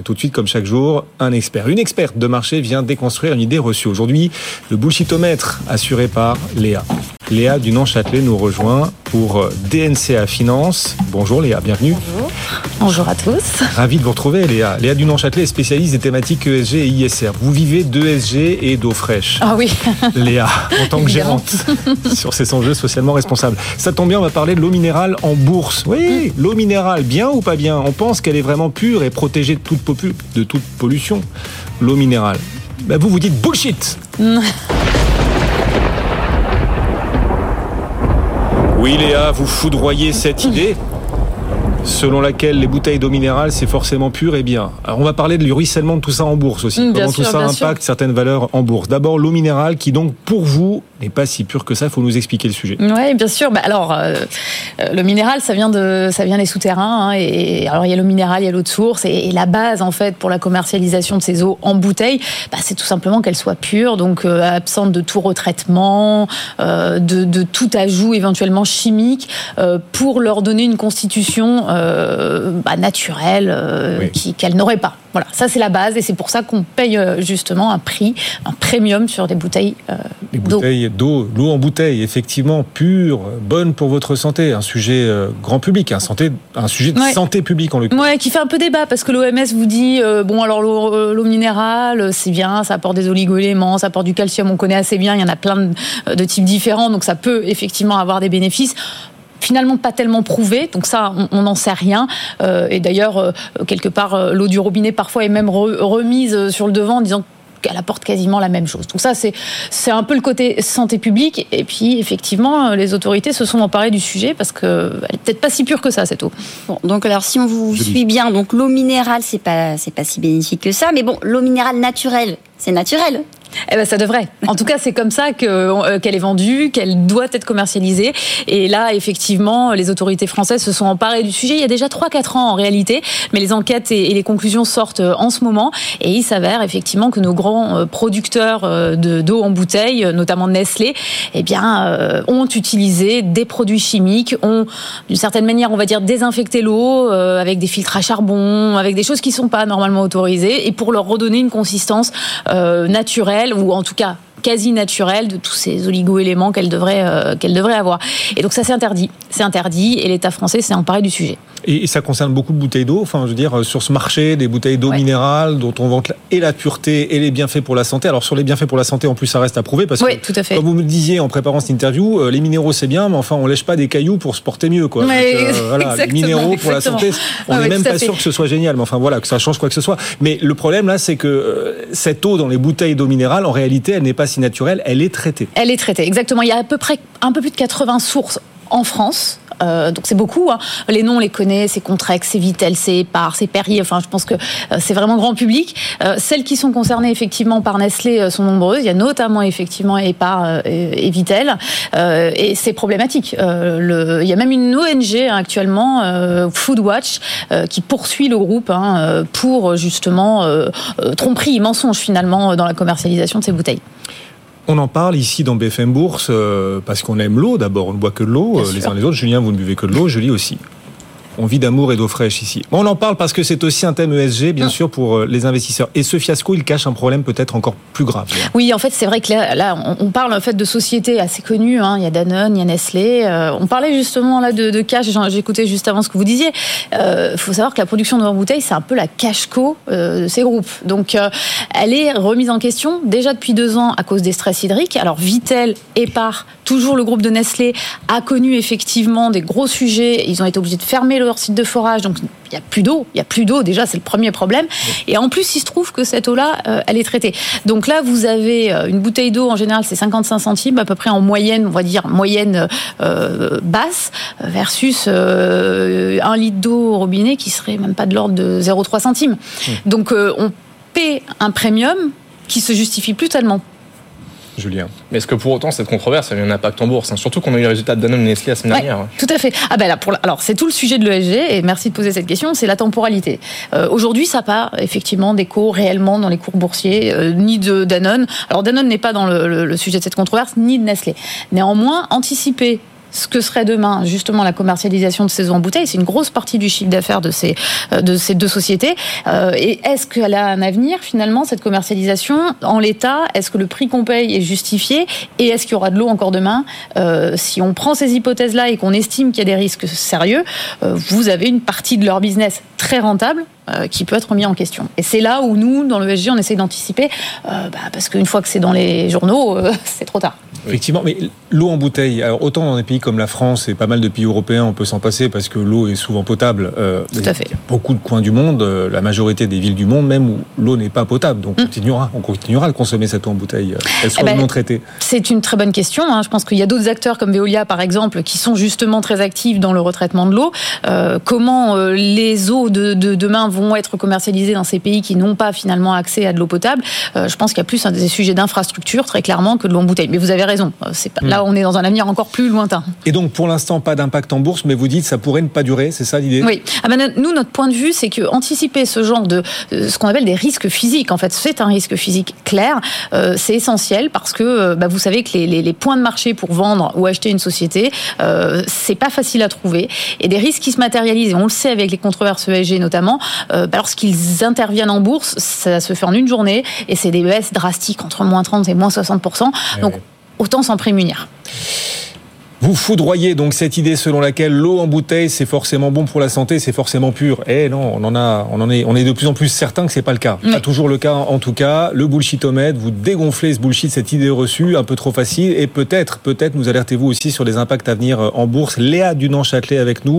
Et tout de suite, comme chaque jour, un expert. Une experte de marché vient déconstruire une idée reçue. Aujourd'hui, le bullshitomètre assuré par Léa. Léa du Châtelet nous rejoint pour euh, DNCA Finance. Bonjour Léa, bienvenue. Bonjour. Bonjour à tous. Ravi de vous retrouver Léa. Léa du Châtelet est spécialiste des thématiques ESG et ISR. Vous vivez d'ESG et d'eau fraîche. Ah oui. Léa, en tant que gérante sur ces enjeux socialement responsables. Ça tombe bien, on va parler de l'eau minérale en bourse. Oui, l'eau minérale, bien ou pas bien? On pense qu'elle est vraiment pure et protégée de toute, de toute pollution. L'eau minérale. Ben vous vous dites bullshit Oui Léa, vous foudroyez cette idée selon laquelle les bouteilles d'eau minérale, c'est forcément pur et bien. Alors on va parler du ruissellement de tout ça en bourse aussi. Mm, Comment tout ça impacte certaines valeurs en bourse. D'abord l'eau minérale qui donc pour vous n'est pas si pure que ça. Il faut nous expliquer le sujet. Oui, bien sûr. Bah, alors euh, euh, le minéral, ça vient de, ça vient des souterrains. Hein, et alors il y a l'eau minérale, il y a l'eau de source. Et, la base en fait pour la commercialisation de ces eaux en bouteille, bah, c'est tout simplement qu'elles soient pures, donc euh, absentes de tout retraitement, de, de, tout ajout éventuellement chimique, pour leur donner une constitution euh, bah, naturelle euh, qu'elle n'aurait pas. Voilà, ça c'est la base et c'est pour ça qu'on paye euh, justement un prix, un premium sur des bouteilles des bouteilles d'eau, l'eau en bouteille, effectivement pure, bonne pour votre santé, un sujet grand public, un, santé, un sujet de santé publique en l'occurrence. Ouais, qui fait un peu débat parce que l'OMS vous dit bon alors l'eau minérale c'est bien, ça apporte des oligoéléments, ça apporte du calcium, on connaît assez bien, il y en a plein de, de types différents donc ça peut effectivement avoir des bénéfices finalement pas tellement prouvé, donc ça on n'en sait rien. Euh, et d'ailleurs, euh, quelque part, euh, l'eau du robinet parfois est même remise sur le devant en disant qu'elle apporte quasiment la même chose. Donc ça, c'est c'est un peu le côté santé publique. Et puis effectivement, les autorités se sont emparées du sujet parce que elle est peut-être pas si pure que ça cette eau. Bon, donc alors si on vous suit bien, donc l'eau minérale c'est pas c'est pas si bénéfique que ça, mais bon, l'eau minérale naturelle, c'est naturel. Eh ben, ça devrait. En tout cas, c'est comme ça euh, qu'elle est vendue, qu'elle doit être commercialisée. Et là, effectivement, les autorités françaises se sont emparées du sujet il y a déjà 3-4 ans en réalité, mais les enquêtes et, les conclusions sortent euh, en ce moment. Et il s'avère effectivement que nos grands euh, producteurs d'eau en bouteille, notamment Nestlé, eh bien, ont utilisé des produits chimiques, ont d'une certaine manière, on va dire, désinfecté l'eau avec des filtres à charbon, avec des choses qui ne sont pas normalement autorisées, et pour leur redonner une consistance naturelle ou en tout cas quasi naturelle de tous ces oligo-éléments qu'elle devrait, euh, qu'elle devrait avoir. Et donc ça c'est interdit. C'est interdit et l'État français s'est emparé du sujet. Et, ça concerne beaucoup de bouteilles d'eau. Enfin, je veux dire, euh, sur ce marché, des bouteilles d'eau minérale dont on vante et la pureté et les bienfaits pour la santé. Alors sur les bienfaits pour la santé, en plus, ça reste à prouver parce que, tout à fait. comme vous me disiez en préparant cette interview, euh, les minéraux c'est bien, mais enfin, on lèche pas des cailloux pour se porter mieux, quoi. voilà, les minéraux pour la santé, on n'est même pas sûr que ce soit génial. Mais enfin, voilà, que ça change quoi que ce soit. Mais le problème là, c'est que cette eau dans les bouteilles d'eau minérale, en réalité, elle n'est pas si naturelle. Elle est traitée. Elle est traitée, exactement. Il y a à peu près un peu plus de 80 sources en France. Euh, donc c'est beaucoup. Hein. Les noms, on les connaît. C'est Contrex, c'est Vitel, c'est Par, c'est Perrier. Enfin, je pense que euh, c'est vraiment grand public. Euh, celles qui sont concernées effectivement par Nestlé sont nombreuses. Il y a notamment effectivement Epar et, et Vitel. et c'est problématique. Il y a même une ONG hein, actuellement, Foodwatch, qui poursuit le groupe hein, pour justement tromperie, mensonge finalement dans la commercialisation de ces bouteilles. On en parle ici dans BFM Bourse euh, parce qu'on aime l'eau d'abord, on ne boit que de l'eau, euh, les uns les autres. Julien, vous ne buvez que de l'eau, je lis aussi. On vit d'amour et d'eau fraîche ici. On en parle parce que c'est aussi un thème ESG, bien ah. sûr, pour euh, les investisseurs. Et ce fiasco, il cache un problème peut-être encore plus grave. Oui, en fait, c'est vrai que là, on parle en fait de sociétés assez connues. Hein. Il y a Danone, il y a Nestlé. Euh, on parlait justement là de, de cash. J'écoutais juste avant ce que vous disiez. Il euh, faut savoir que la production de en bouteille, c'est un peu la cash-co de ces groupes. Donc, elle est remise en question déjà depuis deux ans à cause des stress hydriques. Alors, Vitel, Epar, toujours le groupe de Nestlé, a connu effectivement des gros sujets. Ils ont été obligés de fermer le leur site de forage, donc il n'y a plus d'eau. Il y a plus d'eau, déjà, c'est le premier problème. Et en plus, il se trouve que cette eau-là, euh, elle est traitée. Donc là, vous avez euh, une bouteille d'eau, en général, c'est 55 centimes, à peu près en moyenne, on va dire moyenne euh, basse, versus un litre d'eau au robinet qui serait même pas de l'ordre de 0,3 centimes. Donc on paie un premium qui se justifie plus tellement Julien. Mais est-ce que pour autant cette controverse a eu un impact en bourse hein Surtout qu'on a eu les résultats de Danone et Nestlé la semaine dernière. Tout à fait. Ah ben là, pour alors c'est tout le sujet de l'ESG et merci de poser cette question. C'est la temporalité. Euh, aujourd'hui, ça n'a pas effectivement d'écho réellement dans les cours boursiers euh, ni de Danone. Alors Danone n'est pas dans le, sujet de cette controverse ni de Nestlé. Néanmoins, anticiper ce que serait demain justement la commercialisation de ces eaux en bouteille. C'est une grosse partie du chiffre d'affaires de ces, euh, de ces deux sociétés. Euh, et est-ce qu'elle a un avenir finalement, cette commercialisation En l'état, est-ce que le prix qu'on paye est justifié? Et est-ce qu'il y aura de l'eau encore demain? Euh, Si on prend ces hypothèses-là et qu'on estime qu'il y a des risques sérieux, vous avez une partie de leur business très rentable qui peut être mis en question. Et c'est là où nous, dans le SG, on essaie d'anticiper, bah, parce qu'une fois que c'est dans les journaux, c'est trop tard. Effectivement, mais l'eau en bouteille, alors autant dans des pays comme la France et pas mal de pays européens, on peut s'en passer parce que l'eau est souvent potable. Euh, Tout à fait. Beaucoup de coins du monde, euh, la majorité des villes du monde, même où l'eau n'est pas potable. Donc on, mm. continuera, on continuera à consommer cette eau en bouteille. Euh, elle soit eh ben, non traitée. C'est une très bonne question. Hein. Je pense qu'il y a d'autres acteurs comme Veolia, par exemple, qui sont justement très actifs dans le retraitement de l'eau. Euh, comment euh, les eaux de, de, demain vont être commercialisées dans ces pays qui n'ont pas finalement accès à de l'eau potable Je pense qu'il y a plus un des sujets d'infrastructure, très clairement, que de l'eau en bouteille. Mais vous avez raison euh, mm. Là, on est dans un avenir encore plus lointain. Et donc, pour l'instant, pas d'impact en bourse, mais vous dites ça pourrait ne pas durer, c'est ça l'idée? Oui. Ah ben, nous, notre point de vue, c'est que anticiper ce genre de ce qu'on appelle des risques physiques, en fait, c'est un risque physique clair. Euh, c'est essentiel parce que euh, bah, vous savez que les, points de marché pour vendre ou acheter une société, c'est pas facile à trouver. Et des risques qui se matérialisent, et on le sait avec les controverses ESG notamment, bah, lorsqu'ils interviennent en bourse, ça se fait en une journée et c'est des baisses drastiques entre moins 30 et moins 60 eh Donc, autant s'en prémunir. Vous foudroyez donc cette idée selon laquelle l'eau en bouteille c'est forcément bon pour la santé, c'est forcément pur. Eh non, on en a, on en est, on est de plus en plus certain que c'est pas le cas. Pas toujours le cas en tout cas. Le bullshitomètre, vous dégonflez ce bullshit, cette idée reçue, un peu trop facile, et peut-être, peut-être nous alertez-vous aussi sur les impacts à venir en bourse. Léa Dunan-Châtelet avec nous.